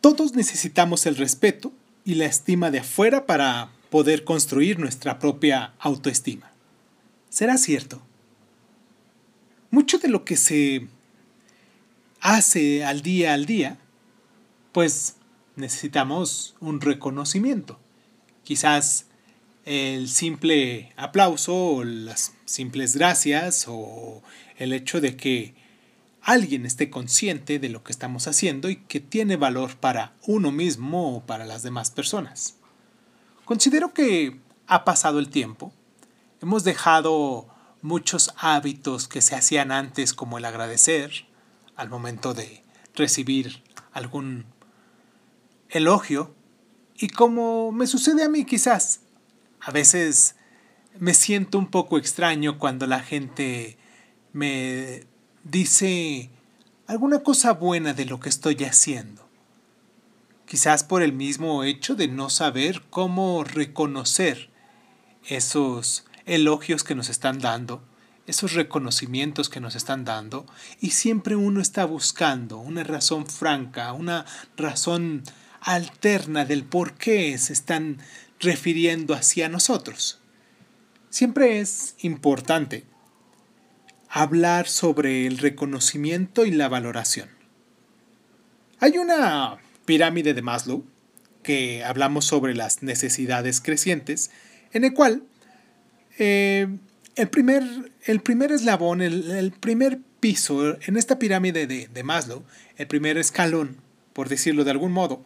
Todos necesitamos el respeto y la estima de afuera para poder construir nuestra propia autoestima. ¿Será cierto? Mucho de lo que se hace al día al día, pues necesitamos un reconocimiento. Quizás el simple aplauso o las simples gracias o el hecho de que alguien esté consciente de lo que estamos haciendo y que tiene valor para uno mismo o para las demás personas. Considero que ha pasado el tiempo, hemos dejado muchos hábitos que se hacían antes como el agradecer al momento de recibir algún elogio y como me sucede a mí quizás, a veces me siento un poco extraño cuando la gente me dice alguna cosa buena de lo que estoy haciendo. Quizás por el mismo hecho de no saber cómo reconocer esos elogios que nos están dando, esos reconocimientos que nos están dando, y siempre uno está buscando una razón franca, una razón alterna del por qué se están refiriendo hacia nosotros. Siempre es importante hablar sobre el reconocimiento y la valoración. Hay una pirámide de Maslow que hablamos sobre las necesidades crecientes, en el cual eh, el, primer, el, primer, eslabón, el, primer piso en esta pirámide de, de Maslow, el primer escalón, por decirlo de algún modo,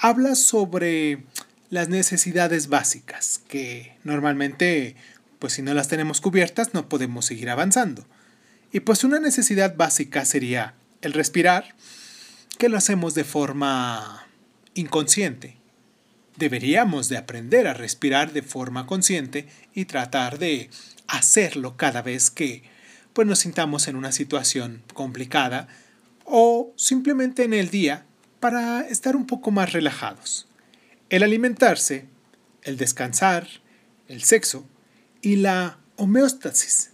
habla sobre las necesidades básicas, que normalmente pues si no las tenemos cubiertas no podemos seguir avanzando. Y pues una necesidad básica sería el respirar, que lo hacemos de forma inconsciente. Deberíamos de aprender a respirar de forma consciente y tratar de hacerlo cada vez que pues nos sintamos en una situación complicada o simplemente en el día para estar un poco más relajados. El alimentarse, el descansar, el sexo y la homeostasis.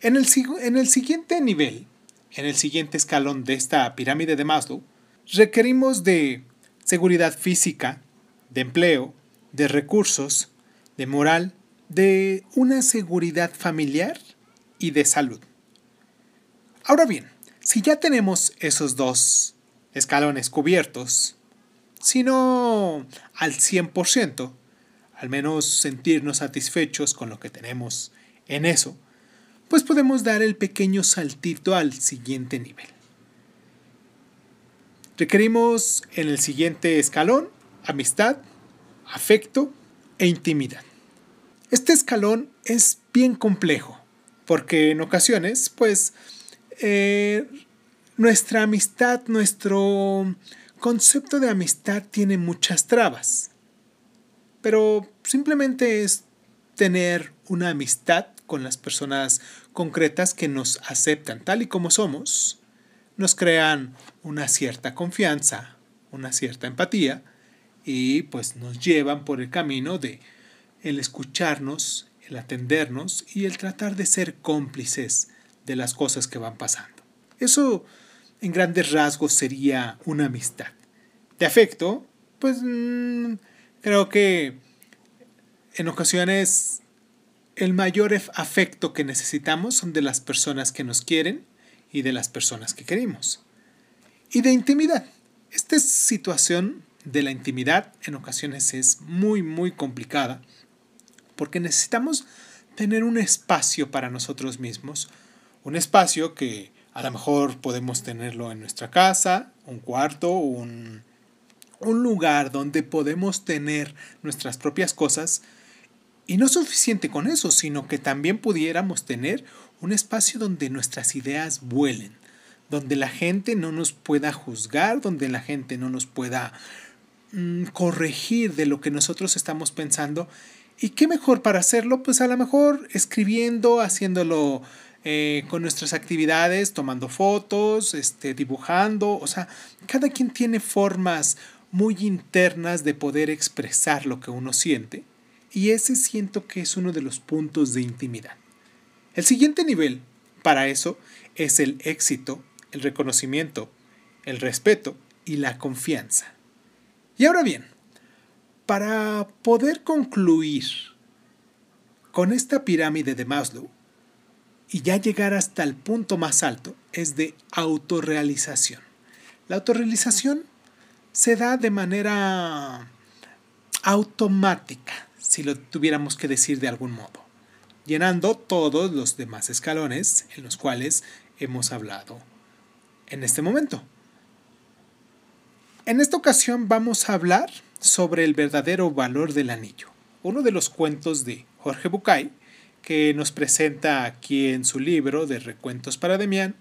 En el, en el siguiente nivel, en el siguiente escalón de esta pirámide de Maslow, requerimos de seguridad física, de empleo, de recursos, de moral, de una seguridad familiar y de salud. Ahora bien, si ya tenemos esos dos escalones cubiertos, si no al 100%, al menos sentirnos satisfechos con lo que tenemos en eso, pues podemos dar el pequeño saltito al siguiente nivel. Requerimos en el siguiente escalón amistad, afecto e intimidad. Este escalón es bien complejo, porque en ocasiones, pues, eh, nuestra amistad, nuestro concepto de amistad tiene muchas trabas pero simplemente es tener una amistad con las personas concretas que nos aceptan tal y como somos, nos crean una cierta confianza, una cierta empatía y pues nos llevan por el camino de el escucharnos, el atendernos y el tratar de ser cómplices de las cosas que van pasando. Eso en grandes rasgos sería una amistad. De afecto, pues mm, Creo que en ocasiones el mayor afecto que necesitamos son de las personas que nos quieren y de las personas que queremos. Y de intimidad. Esta situación de la intimidad en ocasiones es muy, muy complicada porque necesitamos tener un espacio para nosotros mismos, un espacio que a lo mejor podemos tenerlo en nuestra casa, un cuarto, un, un lugar donde podemos tener nuestras propias cosas y no suficiente con eso, sino que también pudiéramos tener un espacio donde nuestras ideas vuelen, donde la gente no nos pueda juzgar, donde la gente no nos pueda mm, corregir de lo que nosotros estamos pensando. ¿Y qué mejor para hacerlo? Pues a lo mejor escribiendo, haciéndolo eh, con nuestras actividades, tomando fotos, este, dibujando, o sea, cada quien tiene formas muy internas de poder expresar lo que uno siente, y ese siento que es uno de los puntos de intimidad. El siguiente nivel para eso es el éxito, el reconocimiento, el respeto y la confianza. Y ahora bien, para poder concluir con esta pirámide de Maslow y ya llegar hasta el punto más alto es de autorrealización. La autorrealización se da de manera automática, si lo tuviéramos que decir de algún modo, llenando todos los demás escalones en los cuales hemos hablado en este momento. En esta ocasión vamos a hablar sobre el verdadero valor del anillo, uno de los cuentos de Jorge Bucay, que nos presenta aquí en su libro de Recuentos para Demián.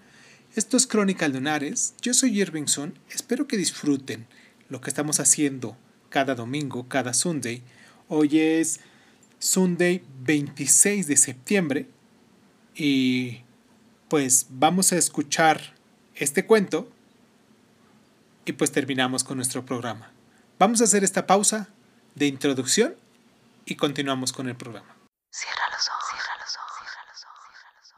Esto es Crónica Lunares, yo soy Irvingson, espero que disfruten lo que estamos haciendo cada domingo, cada Sunday. Hoy es Sunday 26 de septiembre y pues vamos a escuchar este cuento y pues terminamos con nuestro programa. Vamos a hacer esta pausa de introducción y continuamos con el programa. Cierra los ojos, cierra los ojos, cierra los ojos, cierra los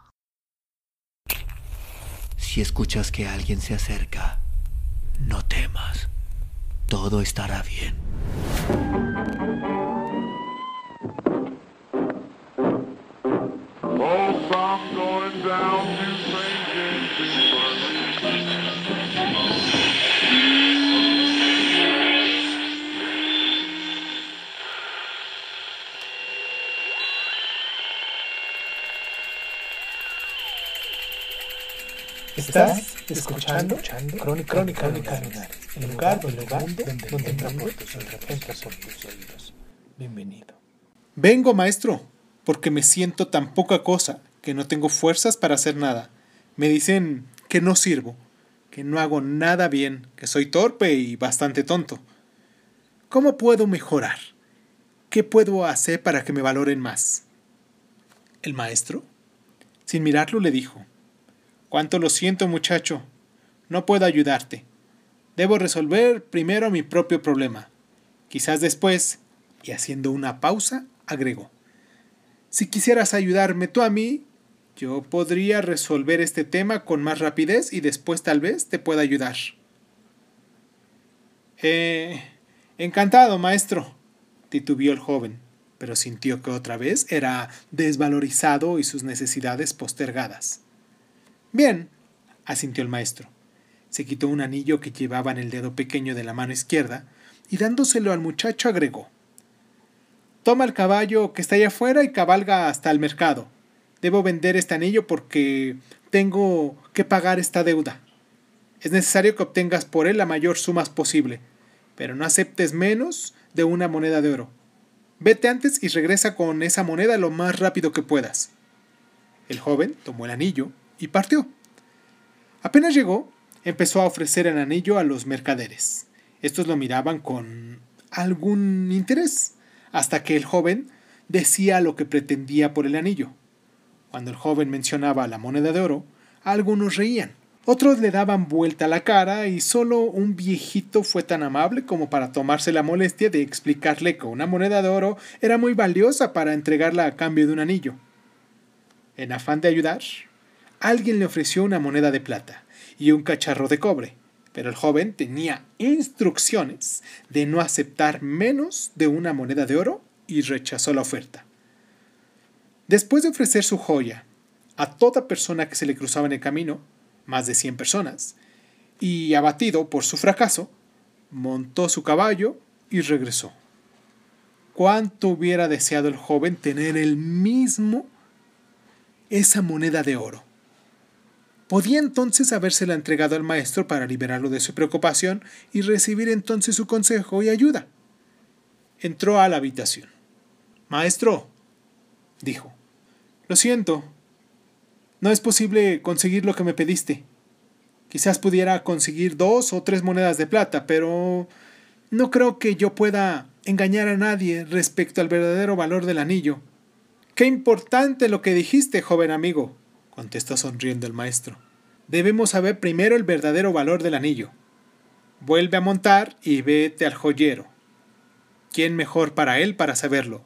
ojos. Si escuchas que alguien se acerca, no temas. Todo estará bien. Estás escuchando, escuchando Crónica, Crónica, Crónica el lugar, el lugar donde, donde, donde entra por tus oídos. Bienvenido. Vengo, maestro, porque me siento tan poca cosa que no tengo fuerzas para hacer nada. Me dicen que no sirvo, que no hago nada bien, que soy torpe y bastante tonto. ¿Cómo puedo mejorar? ¿Qué puedo hacer para que me valoren más? El maestro, sin mirarlo, le dijo, Cuánto lo siento, muchacho. No puedo ayudarte. Debo resolver primero mi propio problema. Quizás después, y haciendo una pausa, agregó. Si quisieras ayudarme tú a mí, yo podría resolver este tema con más rapidez y después tal vez te pueda ayudar. Eh, encantado, maestro, titubió el joven, pero sintió que otra vez era desvalorizado y sus necesidades postergadas. Bien, asintió el maestro. Se quitó un anillo que llevaba en el dedo pequeño de la mano izquierda y dándoselo al muchacho agregó Toma el caballo que está allá afuera y cabalga hasta el mercado. Debo vender este anillo porque tengo que pagar esta deuda. Es necesario que obtengas por él la mayor suma posible, pero no aceptes menos de una moneda de oro. Vete antes y regresa con esa moneda lo más rápido que puedas. El joven tomó el anillo y partió. Apenas llegó, empezó a ofrecer el anillo a los mercaderes. Estos lo miraban con algún interés, hasta que el joven decía lo que pretendía por el anillo. Cuando el joven mencionaba la moneda de oro, algunos reían, otros le daban vuelta la cara y solo un viejito fue tan amable como para tomarse la molestia de explicarle que una moneda de oro era muy valiosa para entregarla a cambio de un anillo. En afán de ayudar, alguien le ofreció una moneda de plata y un cacharro de cobre, pero el joven tenía instrucciones de no aceptar menos de una moneda de oro y rechazó la oferta. Después de ofrecer su joya a toda persona que se le cruzaba en el camino, más de 100 personas, y abatido por su fracaso, montó su caballo y regresó. ¿Cuánto hubiera deseado el joven tener el mismo esa moneda de oro? Podía entonces habérsela entregado al maestro para liberarlo de su preocupación y recibir entonces su consejo y ayuda. Entró a la habitación. Maestro, dijo, lo siento, no es posible conseguir lo que me pediste. Quizás pudiera conseguir dos o tres monedas de plata, pero no creo que yo pueda engañar a nadie respecto al verdadero valor del anillo. Qué importante lo que dijiste, joven amigo, contestó sonriendo el maestro. Debemos saber primero el verdadero valor del anillo. Vuelve a montar y vete al joyero. ¿Quién mejor para él para saberlo?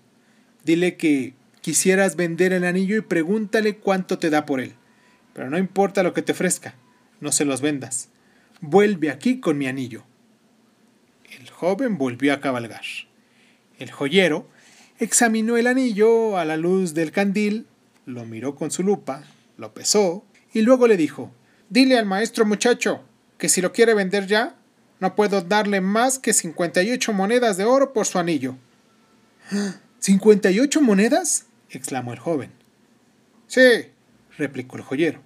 Dile que quisieras vender el anillo y pregúntale cuánto te da por él. Pero no importa lo que te ofrezca, no se los vendas. vuelve aquí con mi anillo. El joven volvió a cabalgar. El joyero examinó el anillo a la luz del candil, lo miró con su lupa, lo pesó y luego le dijo Dile al maestro muchacho que si lo quiere vender ya, no puedo darle más que 58 monedas de oro por su anillo. ¿58 monedas? exclamó el joven. Sí, replicó el joyero.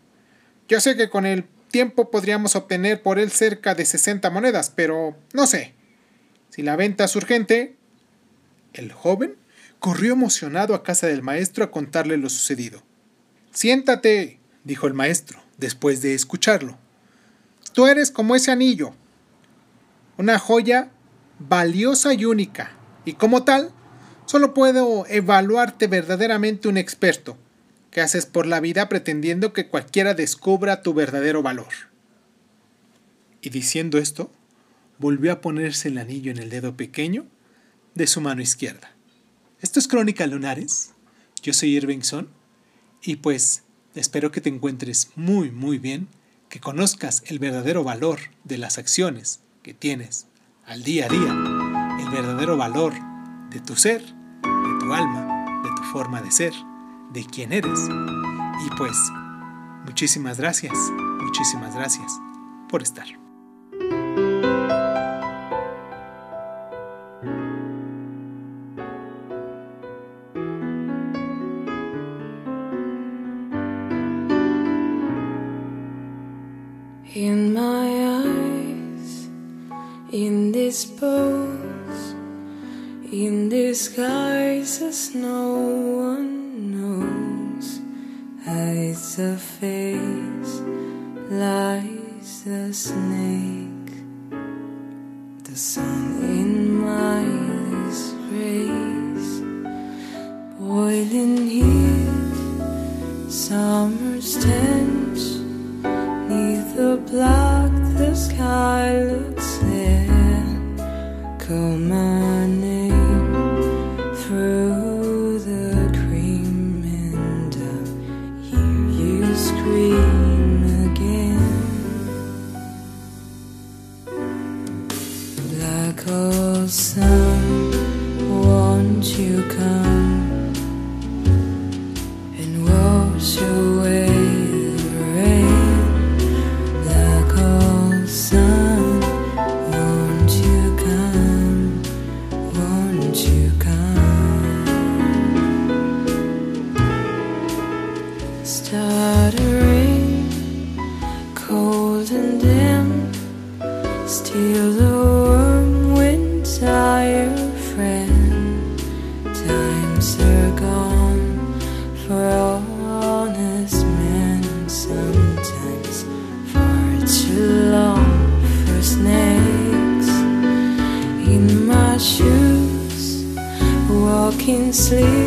Yo sé que con el tiempo podríamos obtener por él cerca de 60 monedas, pero no sé. Si la venta es urgente. El joven corrió emocionado a casa del maestro a contarle lo sucedido. Siéntate, dijo el maestro, después de escucharlo. Tú eres como ese anillo, una joya valiosa y única, y como tal, solo puedo evaluarte verdaderamente un experto, que haces por la vida pretendiendo que cualquiera descubra tu verdadero valor. Y diciendo esto, volvió a ponerse el anillo en el dedo pequeño de su mano izquierda. Esto es Crónica Lunares. Yo soy Irvingson y pues espero que te encuentres muy muy bien, que conozcas el verdadero valor de las acciones que tienes al día a día, el verdadero valor de tu ser, de tu alma, de tu forma de ser, de quién eres. Y pues, muchísimas gracias, muchísimas gracias por estar. In my eyes, in this pose, in disguise as no one knows. Hides a face lies a snake. The sun in my eyes rays boiling heat summer's tense come. gone for honest men. And sometimes far too long for snakes. In my shoes walking sleep.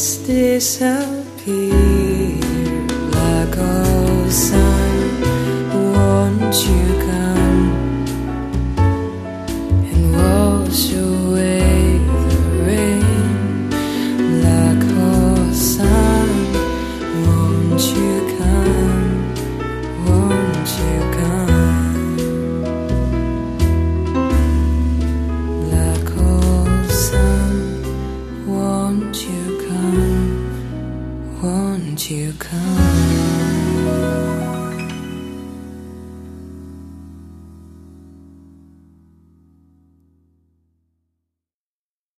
disappear.